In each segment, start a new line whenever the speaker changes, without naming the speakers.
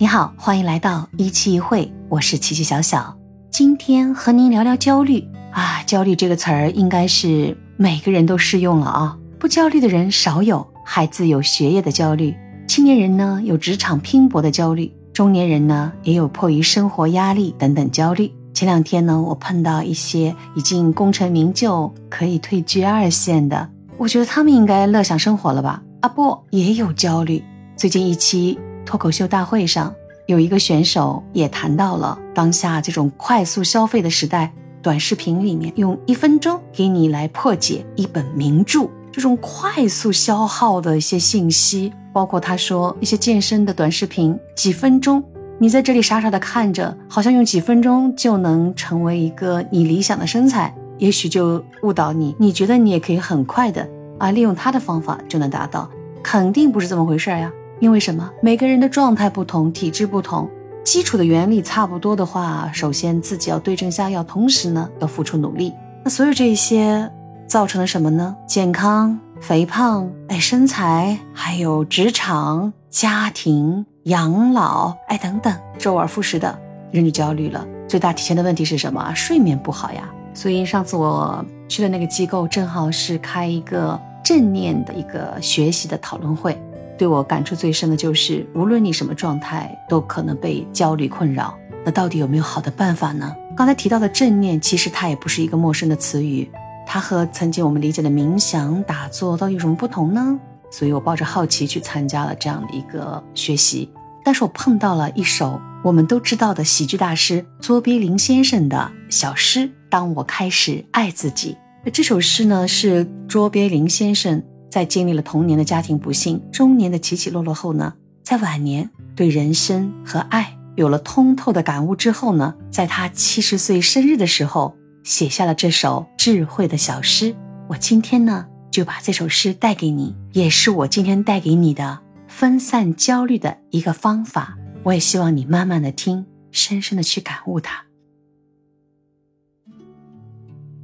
你好，欢迎来到一期一会，我是琪琪小小。今天和您聊聊焦虑啊，焦虑这个词儿应该是每个人都适用了啊。不焦虑的人少有，孩子有学业的焦虑，青年人呢有职场拼搏的焦虑，中年人呢也有迫于生活压力等等焦虑。前两天呢，我碰到一些已经功成名就，可以退居二线的，我觉得他们应该乐享生活了吧？啊，不，也有焦虑。最近一期。脱口秀大会上，有一个选手也谈到了当下这种快速消费的时代，短视频里面用一分钟给你来破解一本名著，这种快速消耗的一些信息，包括他说一些健身的短视频，几分钟，你在这里傻傻的看着，好像用几分钟就能成为一个你理想的身材，也许就误导你，你觉得你也可以很快的啊，利用他的方法就能达到，肯定不是这么回事呀。因为什么？每个人的状态不同，体质不同，基础的原理差不多的话，首先自己要对症下药，同时呢要付出努力。那所有这些造成了什么呢？健康、肥胖、哎身材，还有职场、家庭、养老，哎等等，周而复始的，人就焦虑了。最大体现的问题是什么？睡眠不好呀。所以上次我去的那个机构，正好是开一个正念的一个学习的讨论会。对我感触最深的就是，无论你什么状态，都可能被焦虑困扰。那到底有没有好的办法呢？刚才提到的正念，其实它也不是一个陌生的词语，它和曾经我们理解的冥想、打坐到底有什么不同呢？所以我抱着好奇去参加了这样的一个学习。但是我碰到了一首我们都知道的喜剧大师卓别林先生的小诗：当我开始爱自己。那这首诗呢，是卓别林先生。在经历了童年的家庭不幸、中年的起起落落后呢，在晚年对人生和爱有了通透的感悟之后呢，在他七十岁生日的时候，写下了这首智慧的小诗。我今天呢，就把这首诗带给你，也是我今天带给你的分散焦虑的一个方法。我也希望你慢慢的听，深深的去感悟它。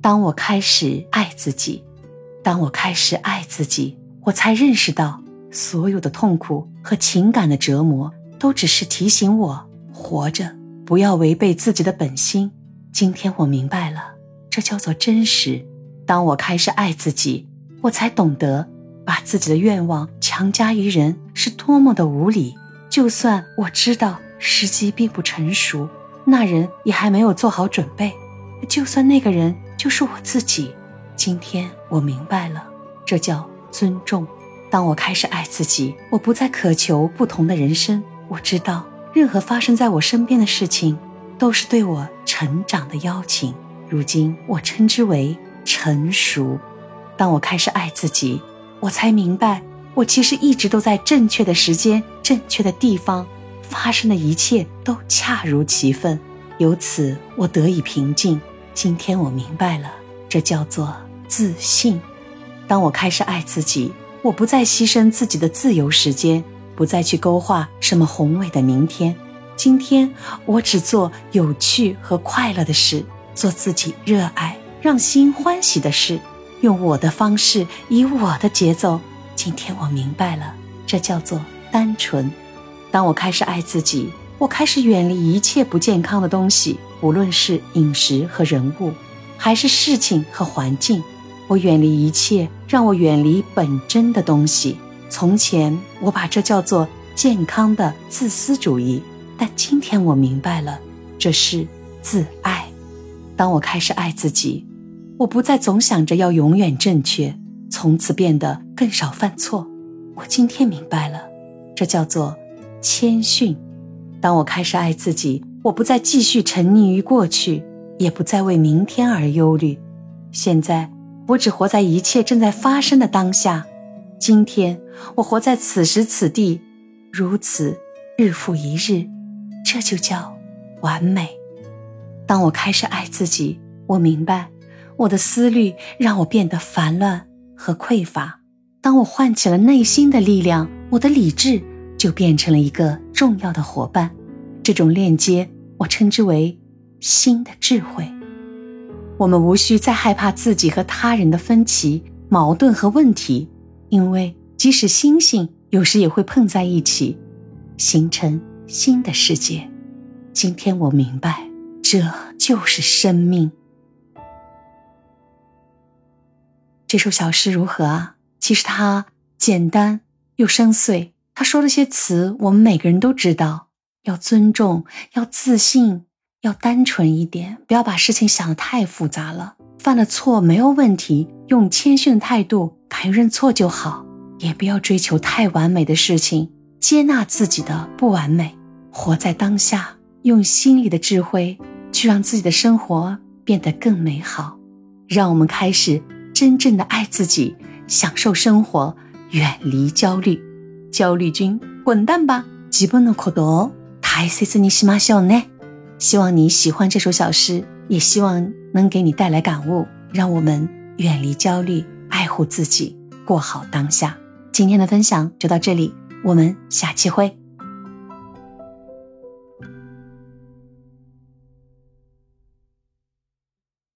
当我开始爱自己。当我开始爱自己，我才认识到，所有的痛苦和情感的折磨，都只是提醒我活着，不要违背自己的本心。今天我明白了，这叫做真实。当我开始爱自己，我才懂得，把自己的愿望强加于人是多么的无理。就算我知道时机并不成熟，那人也还没有做好准备，就算那个人就是我自己。今天我明白了，这叫尊重。当我开始爱自己，我不再渴求不同的人生。我知道，任何发生在我身边的事情，都是对我成长的邀请。如今，我称之为成熟。当我开始爱自己，我才明白，我其实一直都在正确的时间、正确的地方，发生的一切都恰如其分。由此，我得以平静。今天我明白了，这叫做。自信。当我开始爱自己，我不再牺牲自己的自由时间，不再去勾画什么宏伟的明天。今天，我只做有趣和快乐的事，做自己热爱、让心欢喜的事，用我的方式，以我的节奏。今天我明白了，这叫做单纯。当我开始爱自己，我开始远离一切不健康的东西，无论是饮食和人物，还是事情和环境。我远离一切让我远离本真的东西。从前我把这叫做健康的自私主义，但今天我明白了，这是自爱。当我开始爱自己，我不再总想着要永远正确，从此变得更少犯错。我今天明白了，这叫做谦逊。当我开始爱自己，我不再继续沉溺于过去，也不再为明天而忧虑。现在。我只活在一切正在发生的当下，今天我活在此时此地，如此日复一日，这就叫完美。当我开始爱自己，我明白我的思虑让我变得烦乱和匮乏。当我唤起了内心的力量，我的理智就变成了一个重要的伙伴。这种链接，我称之为新的智慧。我们无需再害怕自己和他人的分歧、矛盾和问题，因为即使星星有时也会碰在一起，形成新的世界。今天我明白，这就是生命。这首小诗如何啊？其实它简单又深邃。他说了些词，我们每个人都知道：要尊重，要自信，要单纯一点，不要把事情想得太复杂了。犯了错没有问题，用谦逊的态度敢于认错就好。也不要追求太完美的事情，接纳自己的不完美，活在当下，用心里的智慧去让自己的生活变得更美好。让我们开始真正的爱自己，享受生活，远离焦虑。焦虑君，滚蛋吧！基本的可多，太谢谢你喜马小呢。希望你喜欢这首小诗，也希望能给你带来感悟，让我们远离焦虑，爱护自己，过好当下。今天的分享就到这里，我们下期会。